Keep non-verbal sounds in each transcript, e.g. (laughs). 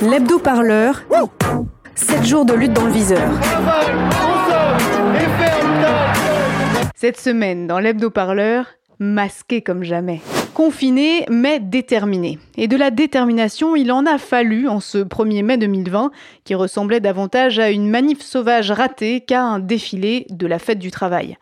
L'hebdo-parleur. 7 jours de lutte dans le viseur. Cette semaine, dans l'hebdo-parleur, masqué comme jamais. Confiné, mais déterminé. Et de la détermination, il en a fallu en ce 1er mai 2020, qui ressemblait davantage à une manif sauvage ratée qu'à un défilé de la fête du travail.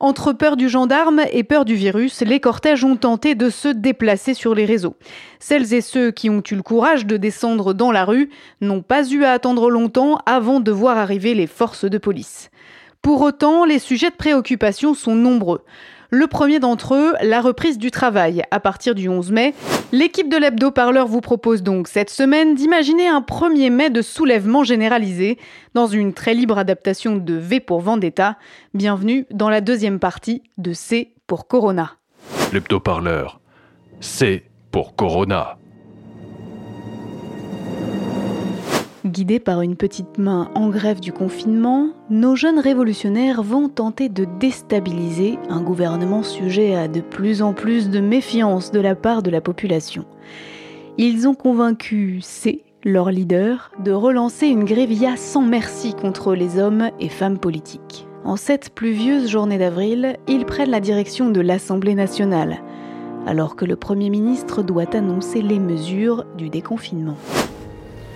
Entre peur du gendarme et peur du virus, les cortèges ont tenté de se déplacer sur les réseaux. Celles et ceux qui ont eu le courage de descendre dans la rue n'ont pas eu à attendre longtemps avant de voir arriver les forces de police. Pour autant, les sujets de préoccupation sont nombreux. Le premier d'entre eux, la reprise du travail. À partir du 11 mai, l'équipe de l'Hebdo Parleur vous propose donc cette semaine d'imaginer un 1er mai de soulèvement généralisé dans une très libre adaptation de V pour Vendetta. Bienvenue dans la deuxième partie de C pour Corona. L'Hebdo Parleur, C pour Corona. Guidés par une petite main en grève du confinement, nos jeunes révolutionnaires vont tenter de déstabiliser un gouvernement sujet à de plus en plus de méfiance de la part de la population. Ils ont convaincu C, leur leader, de relancer une grévilla sans merci contre les hommes et femmes politiques. En cette pluvieuse journée d'avril, ils prennent la direction de l'Assemblée nationale, alors que le Premier ministre doit annoncer les mesures du déconfinement.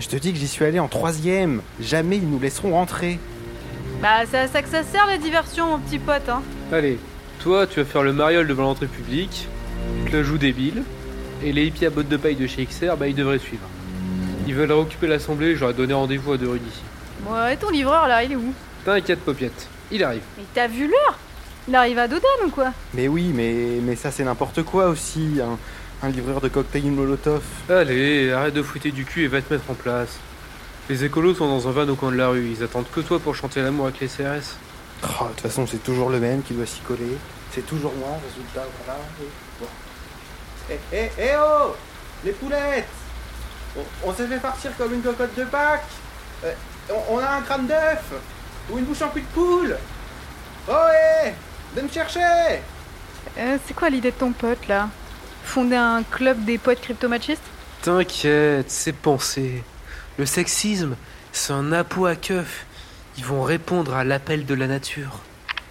Je te dis que j'y suis allé en troisième. Jamais ils nous laisseront rentrer. Bah, c'est à ça que ça sert la diversion, mon petit pote, hein. Allez, toi, tu vas faire le mariole devant l'entrée publique, te la joue débile, et les hippies à bottes de paille de chez XR, bah, ils devraient suivre. Ils veulent réoccuper l'assemblée, j'aurais donné rendez-vous à De Rudy. Ouais, et ton livreur là, il est où? T'inquiète, Popiette, il arrive. Mais t'as vu l'heure? Il arrive à Dodane ou quoi? Mais oui, mais, mais ça c'est n'importe quoi aussi. hein. Un livreur de cocktail Molotov. Allez, arrête de fouetter du cul et va te mettre en place. Les écolos sont dans un van au coin de la rue, ils attendent que toi pour chanter l'amour avec les CRS. Oh, de toute façon, c'est toujours le même qui doit s'y coller. C'est toujours moi, résultat, voilà. Bon. Eh, eh, eh oh Les poulettes On, on s'est fait partir comme une cocotte de Pâques Euh, on, on a un crâne d'œuf Ou une bouche en cul de poule Oh, eh Viens me chercher Euh, C'est quoi l'idée de ton pote là? Fonder un club des poètes cryptomachistes T'inquiète, c'est pensé. Le sexisme, c'est un appôt à keuf. Ils vont répondre à l'appel de la nature.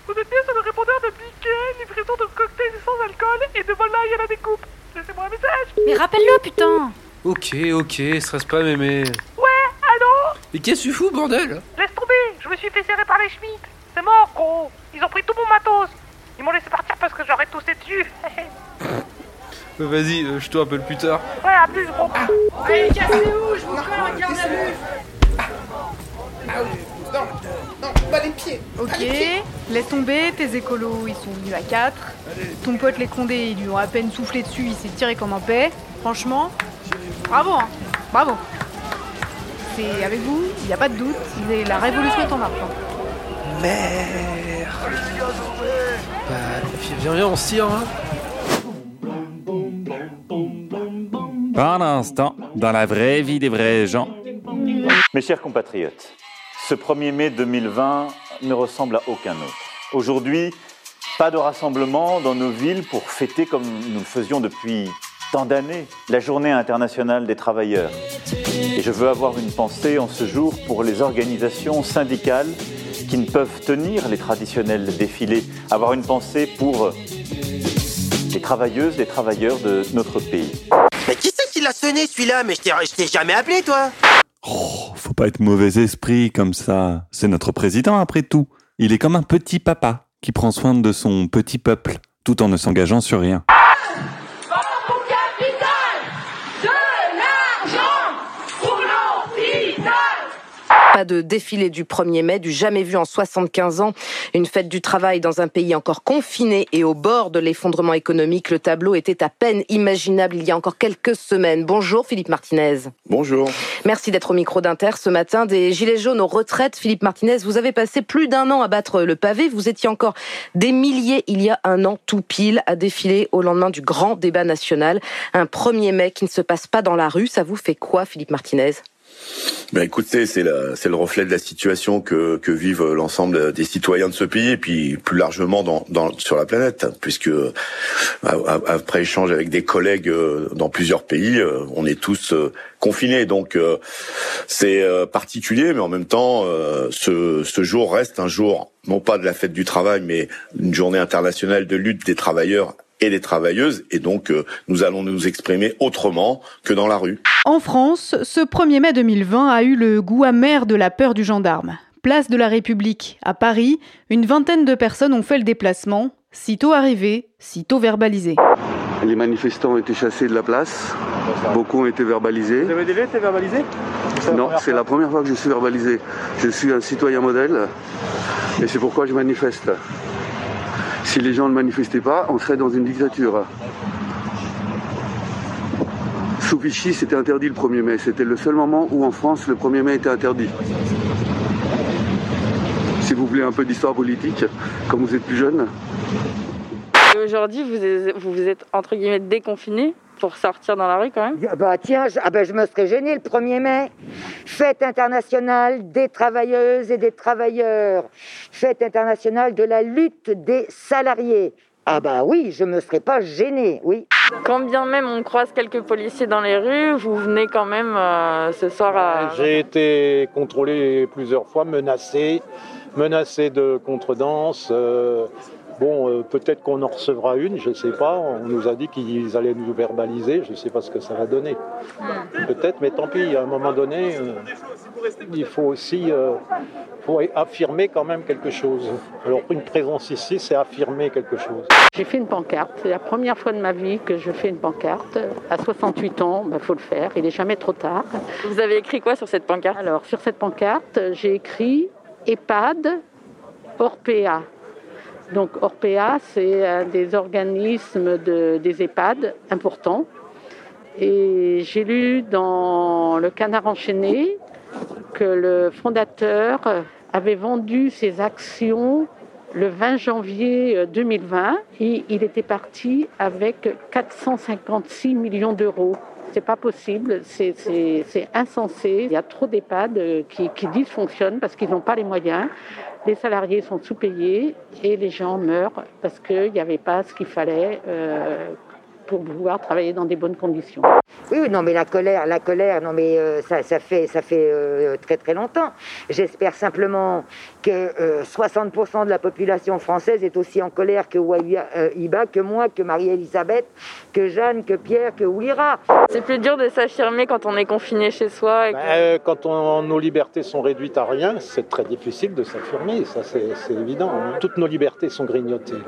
Vous êtes bien sur le répondeur de Mickey, livraison de cocktails sans alcool et de volaille à la découpe. Laissez-moi un message. Mais rappelle-le, putain Ok, ok, stresse pas mémé. Ouais, allô? Mais qu'est-ce que tu fous, bordel? Laisse tomber, je me suis fait serrer par les Schmitt. C'est mort, gros. Ils ont pris tout mon matos. Ils m'ont laissé partir parce que j'aurais toussé dessus. (laughs) Euh, Vas-y, euh, je te rappelle plus tard. ouais, à plus, gros. Ok, laisse tomber, tes écolos ils sont venus à 4. Ton pote les condés ils lui ont à peine soufflé dessus, il s'est tiré comme un paix. Franchement, bravo hein, bravo. C'est avec vous, il n'y a pas de doute, la révolution est en marche. hein. Merde Bah, viens, viens, on se tire, hein Pendant l'instant, dans la vraie vie des vrais gens, Mes chers compatriotes, ce 1er mai 2020 ne ressemble à aucun autre. Aujourd'hui, pas de rassemblement dans nos villes pour fêter comme nous le faisions depuis tant d'années la journée internationale des travailleurs. Et je veux avoir une pensée en ce jour pour les organisations syndicales qui ne peuvent tenir les traditionnels défilés. Avoir une pensée pour les travailleuses, les travailleurs de notre pays. Sonné celui-là Mais je t'ai jamais appelé toi oh, faut pas être mauvais esprit comme ça. C'est notre président après tout. Il est comme un petit papa qui prend soin de son petit peuple tout en ne s'engageant sur rien. Pas de défilé du 1er mai, du jamais vu en 75 ans. Une fête du travail dans un pays encore confiné et au bord de l'effondrement économique. Le tableau était à peine imaginable il y a encore quelques semaines. Bonjour Philippe Martinez. Bonjour. Merci d'être au micro d'Inter ce matin. Des Gilets jaunes aux retraites. Philippe Martinez, vous avez passé plus d'un an à battre le pavé. Vous étiez encore des milliers il y a un an tout pile à défiler au lendemain du grand débat national. Un 1er mai qui ne se passe pas dans la rue. Ça vous fait quoi Philippe Martinez? Ben écoutez, c'est le, reflet de la situation que, que vivent l'ensemble des citoyens de ce pays et puis plus largement dans, dans sur la planète, puisque après échange avec des collègues euh, dans plusieurs pays, euh, on est tous euh, confinés. Donc c'est particulier, mais en même temps, ce, ce jour reste un jour non pas de la fête du travail, mais une journée internationale de lutte des travailleurs et des travailleuses, et donc nous allons nous exprimer autrement que dans la rue. En France, ce 1er mai 2020 a eu le goût amer de la peur du gendarme. Place de la République, à Paris, une vingtaine de personnes ont fait le déplacement, sitôt arrivés, sitôt verbalisés. Les manifestants ont été chassés de la place, beaucoup ont été verbalisés. Vous avez déjà été verbalisé Non, c'est la première fois que je suis verbalisé. Je suis un citoyen modèle et c'est pourquoi je manifeste. Si les gens ne manifestaient pas, on serait dans une dictature. Sous Vichy, c'était interdit le 1er mai. C'était le seul moment où en France, le 1er mai était interdit. Si vous voulez un peu d'histoire politique, comme vous êtes plus jeune. Aujourd'hui, vous, vous êtes entre guillemets déconfiné pour sortir dans la rue quand même Bah tiens, je, ah ben, je me serais gêné le 1er mai. Fête internationale des travailleuses et des travailleurs. Fête internationale de la lutte des salariés. Ah bah oui, je me serais pas gêné, oui. Quand bien même on croise quelques policiers dans les rues, vous venez quand même euh, ce soir à... J'ai été contrôlé plusieurs fois, menacé, menacé de contredanse. Euh, bon, euh, peut-être qu'on en recevra une, je ne sais pas. On nous a dit qu'ils allaient nous verbaliser, je ne sais pas ce que ça va donner. Peut-être, mais tant pis, à un moment donné, il faut aussi faut affirmer quand même quelque chose. Alors une présence ici, c'est affirmer quelque chose. J'ai fait une pancarte. C'est la première fois de ma vie que je fais une pancarte. À 68 ans, il bah, faut le faire. Il n'est jamais trop tard. Vous avez écrit quoi sur cette pancarte? Alors sur cette pancarte, j'ai écrit EHPAD Orpea. Donc Orpea, c'est un des organismes de, des EHPAD importants. Et j'ai lu dans Le Canard enchaîné que le fondateur avait vendu ses actions le 20 janvier 2020 et il était parti avec 456 millions d'euros. C'est pas possible, c'est insensé. Il y a trop d'EHPAD qui, qui dysfonctionnent parce qu'ils n'ont pas les moyens. Les salariés sont sous-payés et les gens meurent parce qu'il n'y avait pas ce qu'il fallait euh, pour pouvoir travailler dans des bonnes conditions. Oui, non, mais la colère, la colère, non, mais euh, ça, ça, fait, ça fait euh, très très longtemps. J'espère simplement que 60% de la population française est aussi en colère que Iba, que moi, que Marie-Elisabeth, que Jeanne, que Pierre, que Ouira. C'est plus dur de s'affirmer quand on est confiné chez soi. Ben, quand nos libertés sont réduites à rien, c'est très difficile de s'affirmer, ça c'est évident. Hein. Toutes nos libertés sont grignotées.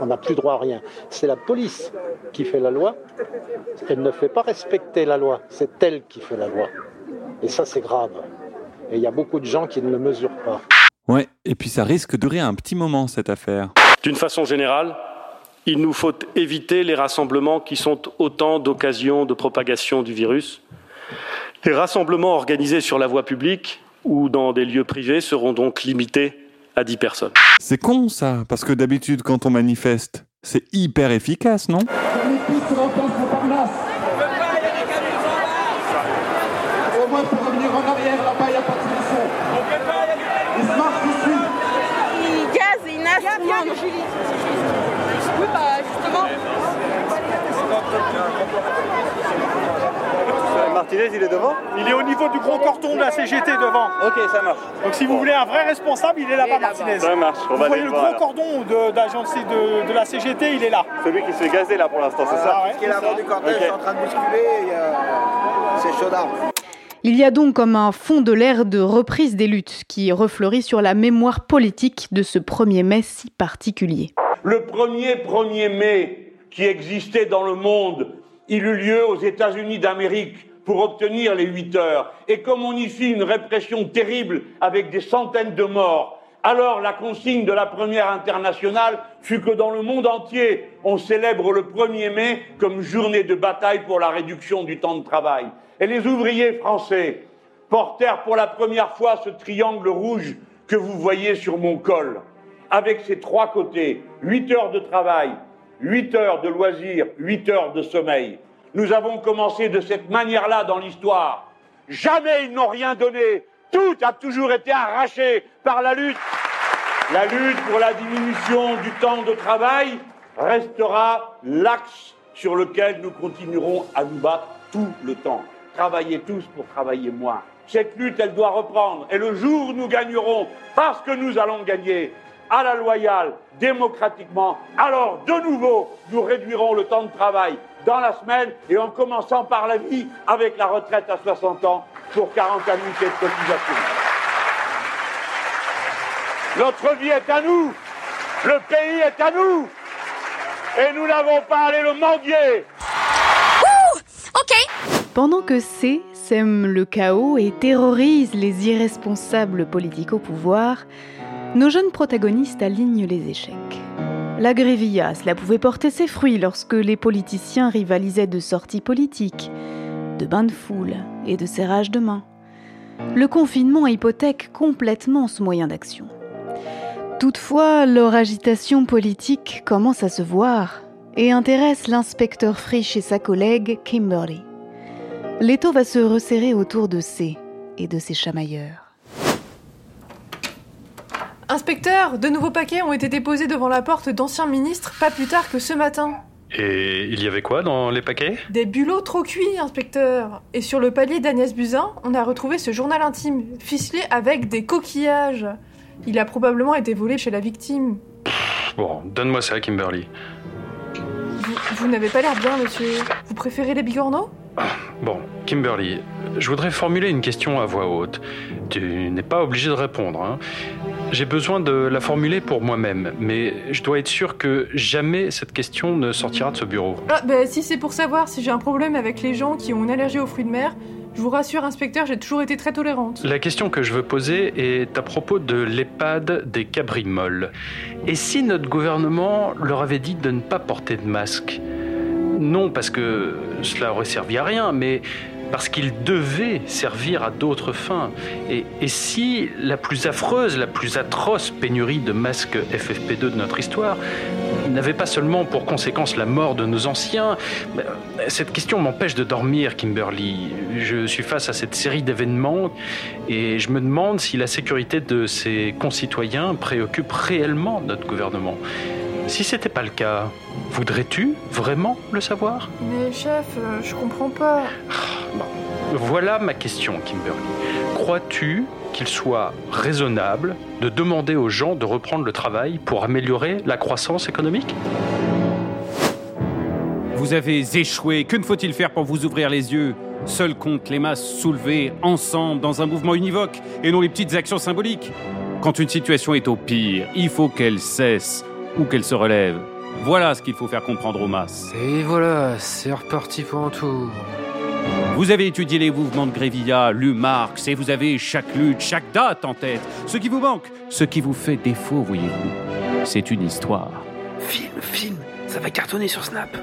On n'a plus droit à rien. C'est la police qui fait la loi, elle ne fait pas respecter la loi, c'est elle qui fait la loi. Et ça, c'est grave. Et il y a beaucoup de gens qui ne le mesurent pas. Ouais, et puis ça risque de durer un petit moment, cette affaire. D'une façon générale, il nous faut éviter les rassemblements qui sont autant d'occasions de propagation du virus. Les rassemblements organisés sur la voie publique ou dans des lieux privés seront donc limités à 10 personnes. C'est con ça, parce que d'habitude quand on manifeste, c'est hyper efficace, non? e Martinez, il est devant Il est au niveau du gros corton de la CGT devant. Ok, ça marche. Donc si vous voulez un vrai responsable, il est là-bas, Martinez. Ça marche. vous voyez le gros cordon de, de, de, la CGT, il est là. Celui qui se fait gazer là pour l'instant, c'est ça Ce qui est l'avant du cortège, okay. en train de bousculer, c'est chaud il y a donc comme un fond de l'air de reprise des luttes qui refleurit sur la mémoire politique de ce 1er mai si particulier. Le premier 1er mai qui existait dans le monde, il eut lieu aux États-Unis d'Amérique pour obtenir les 8 heures. Et comme on y fit une répression terrible avec des centaines de morts, alors la consigne de la première internationale fut que dans le monde entier, on célèbre le 1er mai comme journée de bataille pour la réduction du temps de travail. Et les ouvriers français portèrent pour la première fois ce triangle rouge que vous voyez sur mon col, avec ses trois côtés, 8 heures de travail, 8 heures de loisirs, 8 heures de sommeil. Nous avons commencé de cette manière-là dans l'histoire. Jamais ils n'ont rien donné. Tout a toujours été arraché par la lutte. La lutte pour la diminution du temps de travail restera l'axe sur lequel nous continuerons à nous battre tout le temps. Travailler tous pour travailler moins. Cette lutte, elle doit reprendre. Et le jour où nous gagnerons, parce que nous allons gagner, à la loyale, démocratiquement, alors de nouveau, nous réduirons le temps de travail dans la semaine et en commençant par la vie avec la retraite à 60 ans pour 40 annuités de cotisation. Notre vie est à nous, le pays est à nous, et nous n'avons pas à aller le mendier. Pendant que C sème le chaos et terrorise les irresponsables politiques au pouvoir, nos jeunes protagonistes alignent les échecs. La grévilla, cela pouvait porter ses fruits lorsque les politiciens rivalisaient de sorties politiques, de bains de foule et de serrage de main. Le confinement hypothèque complètement ce moyen d'action. Toutefois, leur agitation politique commence à se voir et intéresse l'inspecteur Frisch et sa collègue Kimberly. L'étau va se resserrer autour de C et de ses chamailleurs. Inspecteur, de nouveaux paquets ont été déposés devant la porte d'anciens ministres pas plus tard que ce matin. Et il y avait quoi dans les paquets? Des bulots trop cuits, inspecteur. Et sur le palier d'Agnès Buzyn, on a retrouvé ce journal intime, ficelé avec des coquillages. Il a probablement été volé chez la victime. Bon, donne-moi ça, Kimberly. Vous, vous n'avez pas l'air bien, monsieur. Vous préférez les bigorneaux? Bon, Kimberly, je voudrais formuler une question à voix haute. Tu n'es pas obligé de répondre. Hein. J'ai besoin de la formuler pour moi-même, mais je dois être sûr que jamais cette question ne sortira de ce bureau. Ah, bah si c'est pour savoir si j'ai un problème avec les gens qui ont une allergie aux fruits de mer, je vous rassure, inspecteur, j'ai toujours été très tolérante. La question que je veux poser est à propos de l'EHPAD des Cabrimoles. Et si notre gouvernement leur avait dit de ne pas porter de masque? Non parce que cela aurait servi à rien, mais parce qu'il devait servir à d'autres fins. Et, et, si la plus affreuse, la plus atroce pénurie de masques FFP2 de notre histoire n'avait pas seulement pour conséquence la mort de nos anciens, cette question m'empêche de dormir, Kimberly. Je suis face à cette série d'événements et je me demande si la sécurité de ses concitoyens préoccupe réellement notre gouvernement. Si c'était pas le cas, voudrais-tu vraiment le savoir? Mais chef, euh, je comprends pas. Bon. Voilà ma question, Kimberly. Crois-tu qu'il soit raisonnable de demander aux gens de reprendre le travail pour améliorer la croissance économique? Vous avez échoué. Que ne faut-il faire pour vous ouvrir les yeux? Seul compte les masses soulevées ensemble dans un mouvement univoque et non les petites actions symboliques. Quand une situation est au pire, il faut qu'elle cesse ou qu'elle se relève. Voilà ce qu'il faut faire comprendre aux masses. Et voilà, c'est reparti pour un tour. Vous avez étudié les mouvements de Grévilla, lu Marx, et vous avez chaque lutte, chaque date en tête. Ce qui vous manque, ce qui vous fait défaut, voyez-vous, c'est une histoire. Film, film, ça va cartonner sur Snap.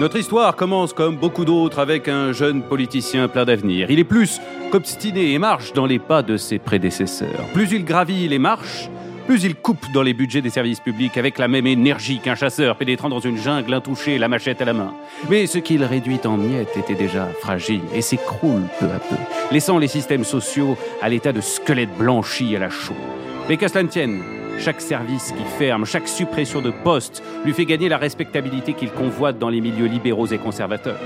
Notre histoire commence comme beaucoup d'autres avec un jeune politicien plein d'avenir. Il est plus qu'obstiné et marche dans les pas de ses prédécesseurs. Plus il gravit les marches, plus il coupe dans les budgets des services publics avec la même énergie qu'un chasseur pénétrant dans une jungle intouchée, la machette à la main. Mais ce qu'il réduit en miettes était déjà fragile et s'écroule peu à peu, laissant les systèmes sociaux à l'état de squelettes blanchis à la chaux. Mais qu'à cela ne tienne, chaque service qui ferme, chaque suppression de poste lui fait gagner la respectabilité qu'il convoite dans les milieux libéraux et conservateurs.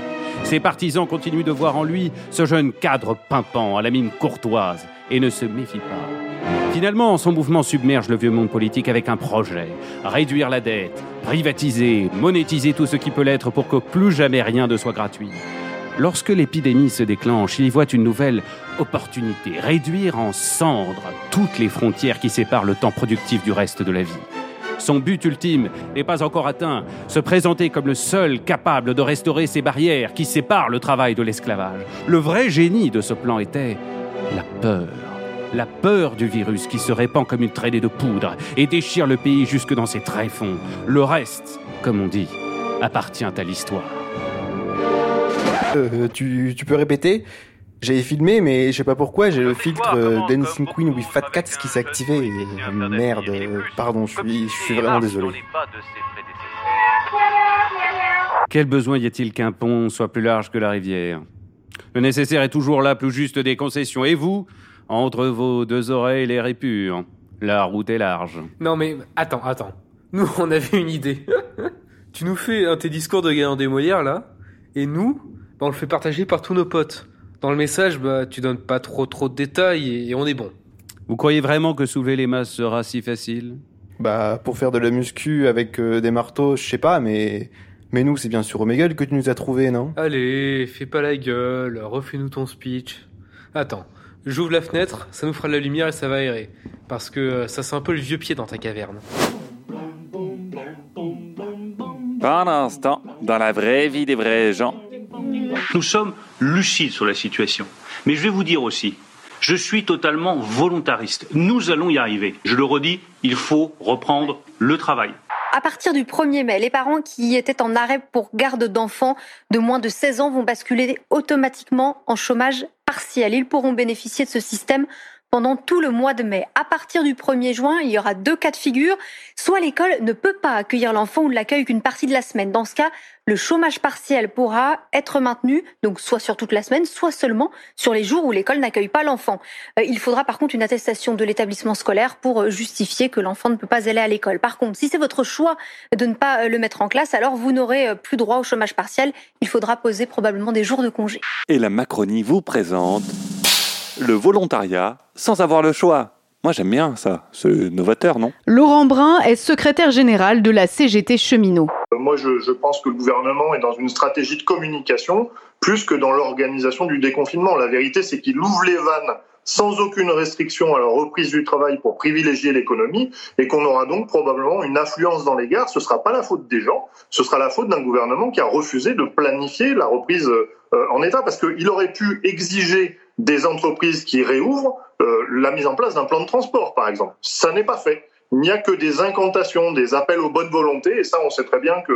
Ses partisans continuent de voir en lui ce jeune cadre pimpant à la mine courtoise et ne se méfient pas. Finalement, son mouvement submerge le vieux monde politique avec un projet. Réduire la dette, privatiser, monétiser tout ce qui peut l'être pour que plus jamais rien ne soit gratuit. Lorsque l'épidémie se déclenche, il y voit une nouvelle opportunité, réduire en cendres toutes les frontières qui séparent le temps productif du reste de la vie. Son but ultime n'est pas encore atteint, se présenter comme le seul capable de restaurer ces barrières qui séparent le travail de l'esclavage. Le vrai génie de ce plan était la peur. La peur du virus qui se répand comme une traînée de poudre et déchire le pays jusque dans ses tréfonds. Le reste, comme on dit, appartient à l'histoire. Euh, tu, tu peux répéter? J'avais filmé, mais je sais pas pourquoi, j'ai le filtre euh, Dancing Queen with Fat Cats qui s'est activé. Et, merde, euh, pardon, je suis, je suis vraiment désolé. Quel besoin y a-t-il qu'un pont soit plus large que la rivière? Le nécessaire est toujours là, plus juste des concessions. Et vous, entre vos deux oreilles, l'air est pur. La route est large. Non mais attends, attends. Nous, on avait une idée. (laughs) tu nous fais un tes discours de Gaillard des Molières là, et nous, bah, on le fait partager par tous nos potes. Dans le message, bah tu donnes pas trop trop de détails et, et on est bon. Vous croyez vraiment que soulever les masses sera si facile? Bah, pour faire de la muscu avec euh, des marteaux, je sais pas, mais. Mais nous, c'est bien sûr Omegle que tu nous as trouvé, non? Allez, fais pas la gueule, refais-nous ton speech. Attends, j'ouvre la fenêtre, ça nous fera de la lumière et ça va aérer. Parce que euh, ça sent un peu le vieux pied dans ta caverne. Pendant ce temps, dans la vraie vie des vrais gens, Nous sommes lucides sur la situation. Mais je vais vous dire aussi, je suis totalement volontariste. Nous allons y arriver. Je le redis, il faut reprendre le travail. À partir du 1er mai, les parents qui étaient en arrêt pour garde d'enfants de moins de 16 ans vont basculer automatiquement en chômage partiel. Ils pourront bénéficier de ce système pendant tout le mois de mai. À partir du 1er juin, il y aura deux cas de figure. Soit l'école ne peut pas accueillir l'enfant ou ne l'accueille qu'une partie de la semaine. Dans ce cas, le chômage partiel pourra être maintenu, donc soit sur toute la semaine, soit seulement sur les jours où l'école n'accueille pas l'enfant. Euh, il faudra par contre une attestation de l'établissement scolaire pour euh, justifier que l'enfant ne peut pas aller à l'école. Par contre, si c'est votre choix de ne pas euh, le mettre en classe, alors vous n'aurez plus droit au chômage partiel. Il faudra poser probablement des jours de congé. et la Macronie vous présente le volontariat sans avoir le choix. Moi j'aime bien ça, c'est novateur, non? Laurent Brun est secrétaire général de la CGT Cheminot. Euh, Moi, je, je pense que le gouvernement est dans une stratégie de communication plus que dans l'organisation du déconfinement. La vérité, c'est qu'il ouvre les vannes sans aucune restriction à la reprise du travail pour privilégier l'économie et qu'on aura donc probablement une affluence dans les gares. Ce sera pas la faute des gens, ce sera la faute d'un gouvernement qui a refusé de planifier la reprise euh, en état parce qu'il aurait pu exiger des entreprises qui réouvrent euh, la mise en place d'un plan de transport, par exemple. Ça n'est pas fait. Il n'y a que des incantations, des appels aux bonnes volontés, et ça, on sait très bien que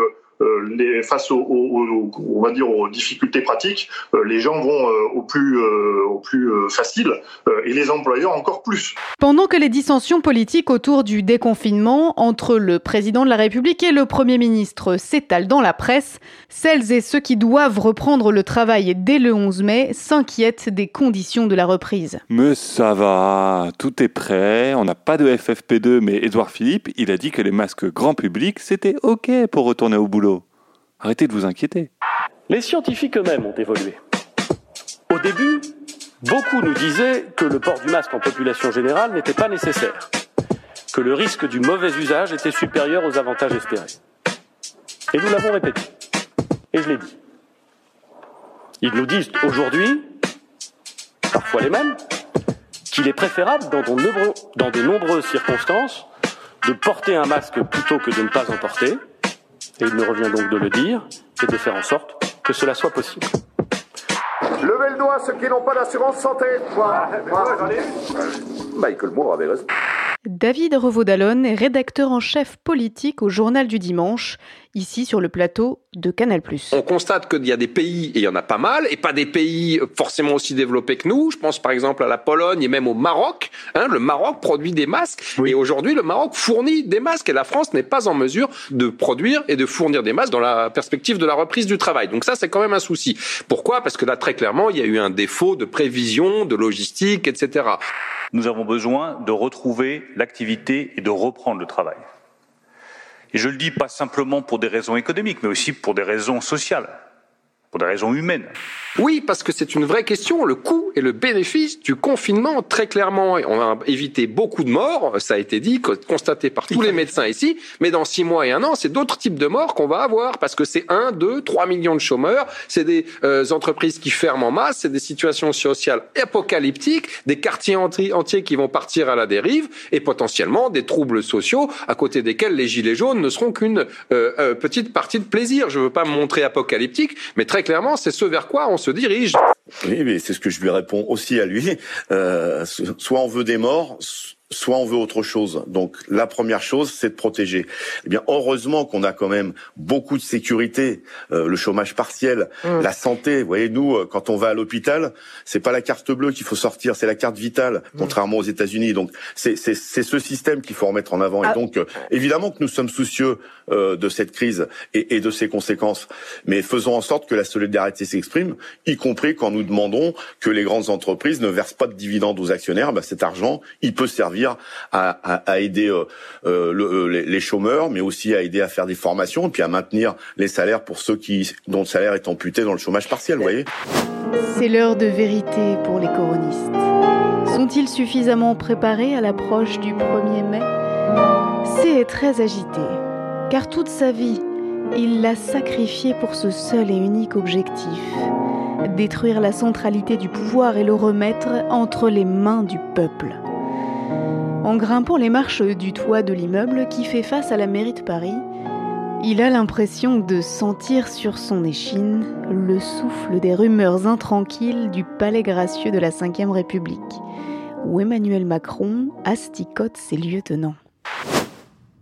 les, face aux, aux- aux- on va dire aux difficultés pratiques, euh, les gens vont euh, au plus, euh, au plus euh, facile, euh, et les employeurs encore plus. Pendant que les dissensions politiques autour du déconfinement entre le président de la République et le Premier ministre s'étalent dans la presse, celles et ceux qui doivent reprendre le travail dès le 11 mai s'inquiètent des conditions de la reprise. Mais ça va, tout est prêt, on n'a pas de FFP2, mais Édouard Philippe, il a dit que les masques grand public, c'était OK pour retourner au boulot. Arrêtez de vous inquiéter. Les scientifiques eux-mêmes ont évolué. Au début, beaucoup nous disaient que le port du masque en population générale n'était pas nécessaire, que le risque du mauvais usage était supérieur aux avantages espérés. Et nous l'avons répété. Et je l'ai dit. Ils nous disent aujourd'hui, parfois les mêmes, qu'il est préférable dans de, dans de nombreuses circonstances de porter un masque plutôt que de ne pas en porter. Et il me revient donc de le dire et de faire en sorte que cela soit possible. Levez le doigt ceux qui n'ont pas d'assurance santé. Michael Moore avait raison. David Revaud-Dallon est rédacteur en chef politique au Journal du Dimanche, ici sur le plateau de Canal+. On constate qu'il y a des pays, et il y en a pas mal, et pas des pays forcément aussi développés que nous. Je pense par exemple à la Pologne et même au Maroc. Hein, le Maroc produit des masques, et aujourd'hui le Maroc fournit des masques, et la France n'est pas en mesure de produire et de fournir des masques dans la perspective de la reprise du travail. Donc ça, c'est quand même un souci. Pourquoi? Parce que là, très clairement, il y a eu un défaut de prévision, de logistique, etc. Nous avons besoin de retrouver l'activité et de reprendre le travail. Et je le dis pas simplement pour des raisons économiques, mais aussi pour des raisons sociales, pour des raisons humaines. Oui, parce que c'est une vraie question, le coût et le bénéfice du confinement, très clairement. On a évité beaucoup de morts, ça a été dit, co- constaté par tous les médecins ici, mais dans six mois et un an, c'est d'autres types de morts qu'on va avoir, parce que c'est un, deux, trois millions de chômeurs, c'est des euh, entreprises qui ferment en masse, c'est des situations sociales apocalyptiques, des quartiers enti- entiers qui vont partir à la dérive, et potentiellement des troubles sociaux, à côté desquels les gilets jaunes ne seront qu'une euh, euh, petite partie de plaisir. Je veux pas me montrer apocalyptique, mais très clairement, c'est ce vers quoi on se dirige. Oui, mais c'est ce que je lui réponds aussi à lui. Euh, so- soit on veut des morts, soit on veut autre chose. Donc la première chose, c'est de protéger. Eh bien, heureusement qu'on a quand même beaucoup de sécurité, euh, le chômage partiel, Mm. la santé. Vous voyez, nous, euh, quand on va à l'hôpital, c'est pas la carte bleue qu'il faut sortir, c'est la carte vitale, contrairement aux États-Unis. Donc c'est ce système qu'il faut remettre en avant. Ah. Et donc euh, évidemment que nous sommes soucieux euh, de cette crise et, et de ses conséquences, mais faisons en sorte que la solidarité s'exprime, y compris quand nous demandons que les grandes entreprises ne versent pas de dividendes aux actionnaires. Bah, cet argent, il peut servir à, aider euh, euh, euh, les, chômeurs, mais aussi à aider à faire des formations et puis à maintenir les salaires pour ceux dont le salaire est amputé dans le chômage partiel. Voyez. C'est l'heure de vérité pour les coronistes. Sont-ils suffisamment préparés à l'approche du 1er mai? C'est très agité, car toute sa vie, il l'a sacrifié pour ce seul et unique objectif détruire la centralité du pouvoir et le remettre entre les mains du peuple. En grimpant les marches du toit de l'immeuble qui fait face à la mairie de Paris, il a l'impression de sentir sur son échine le souffle des rumeurs intranquilles du palais gracieux de la Ve République, où Emmanuel Macron asticote ses lieutenants.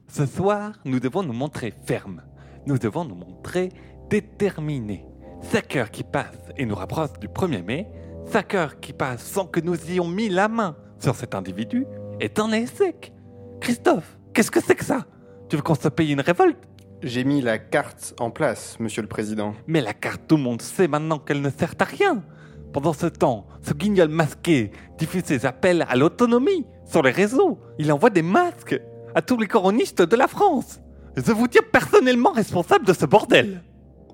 Ce soir, nous devons nous montrer fermes. Nous devons nous montrer déterminés. Cinq heures qui passent et nous rapprochent du 1er mai, cinq heures qui passent sans que nous ayons mis la main sur cet individu, est un échec. Christophe, qu'est-ce que c'est que ça? Tu veux qu'on se paye une révolte? J'ai mis la carte en place, monsieur le président. Mais la carte, tout le monde sait maintenant qu'elle ne sert à rien. Pendant ce temps, ce guignol masqué diffuse ses appels à l'autonomie sur les réseaux. Il envoie des masques à tous les coronistes de la France. Je vous tiens personnellement responsable de ce bordel.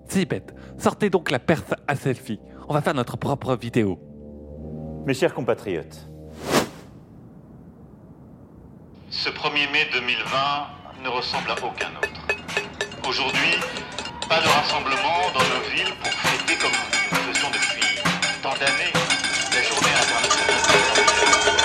Si bête, sortez donc la perce à selfie. On va faire notre propre vidéo. Mes chers compatriotes, Ce 1er mai 2020 ne ressemble à aucun autre. Aujourd'hui, pas de rassemblement dans nos villes pour fêter comme nous le faisons depuis tant d'années la journée internationale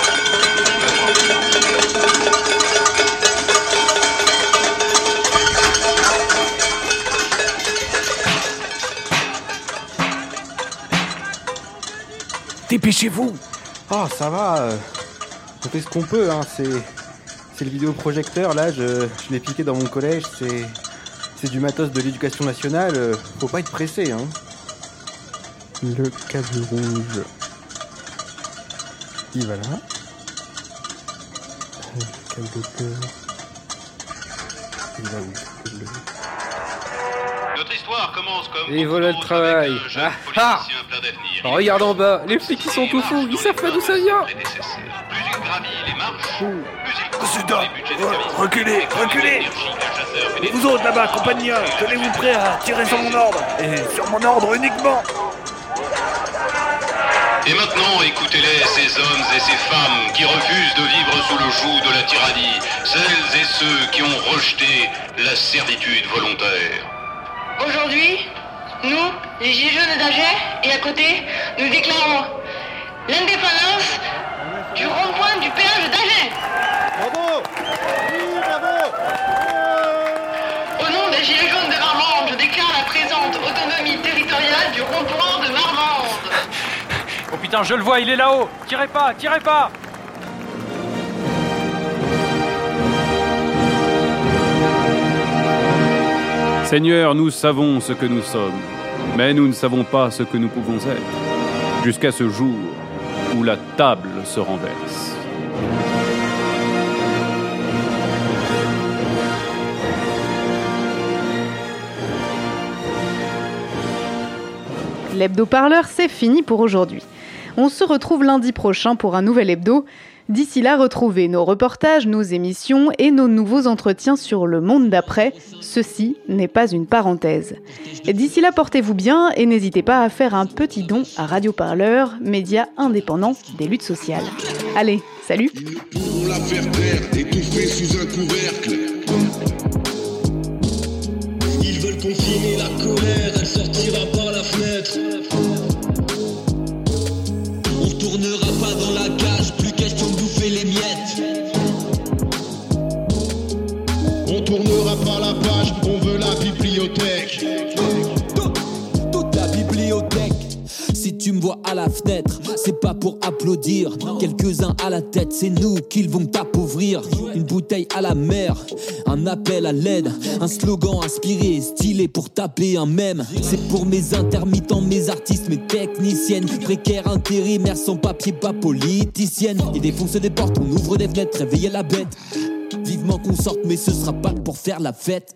Dépêchez-vous Oh, ça va. euh, on fait ce qu'on peut, hein. C'est, c'est le vidéoprojecteur, là, je, je l'ai piqué dans mon collège. C'est, c'est du matos de l'éducation nationale. euh, Faut pas être pressé, hein. Le câble rouge. Il va là. Euh, Le câble bleu. Il va où le bleu Notre histoire commence comme Et voilà le travail. Ah ah Oh, Regarde en bas, les flics ils sont tout fous, ils savent pas d'où ça vient. Reculez, reculez Vous autres là-bas, compagnons, tenez-vous prêts à tirer sur mon ordre, et sur mon ordre uniquement Et maintenant, écoutez-les, ces hommes et ces femmes qui refusent de vivre sous le joug de la tyrannie, celles et ceux qui ont rejeté la servitude volontaire. Aujourd'hui, nous, les Gilets jaunes d'Agen, et à côté, nous déclarons l'indépendance du rond-point du péage d'Agen. Bravo bravo Au nom des Gilets jaunes de Marmande, je déclare la présente autonomie territoriale du rond-point de Marmande. Oh putain, je le vois, il est là-haut Tirez pas, tirez pas Seigneur, nous savons ce que nous sommes, mais nous ne savons pas ce que nous pouvons être, jusqu'à ce jour où la table se renverse. L'hebdo-parleur, c'est fini pour aujourd'hui. On se retrouve lundi prochain pour un nouvel hebdo. D'ici là, retrouvez nos reportages, nos émissions et nos nouveaux entretiens sur le monde d'après. Ceci n'est pas une parenthèse. D'ici là, portez-vous bien et n'hésitez pas à faire un petit don à Radio Parleur, média indépendant des luttes sociales. Allez, salut pour applaudir, quelques-uns à la tête, c'est nous qu'ils vont t'appauvrir. Une bouteille à la mer, un appel à l'aide, un slogan inspiré, stylé pour taper un mème. C'est pour mes intermittents, mes artistes, mes techniciennes, précaires, intérimaires, sans papier, pas politiciennes. Ils défoncent des portes, on ouvre des fenêtres, réveiller la bête. Vivement qu'on sorte, mais ce sera pas pour faire la fête.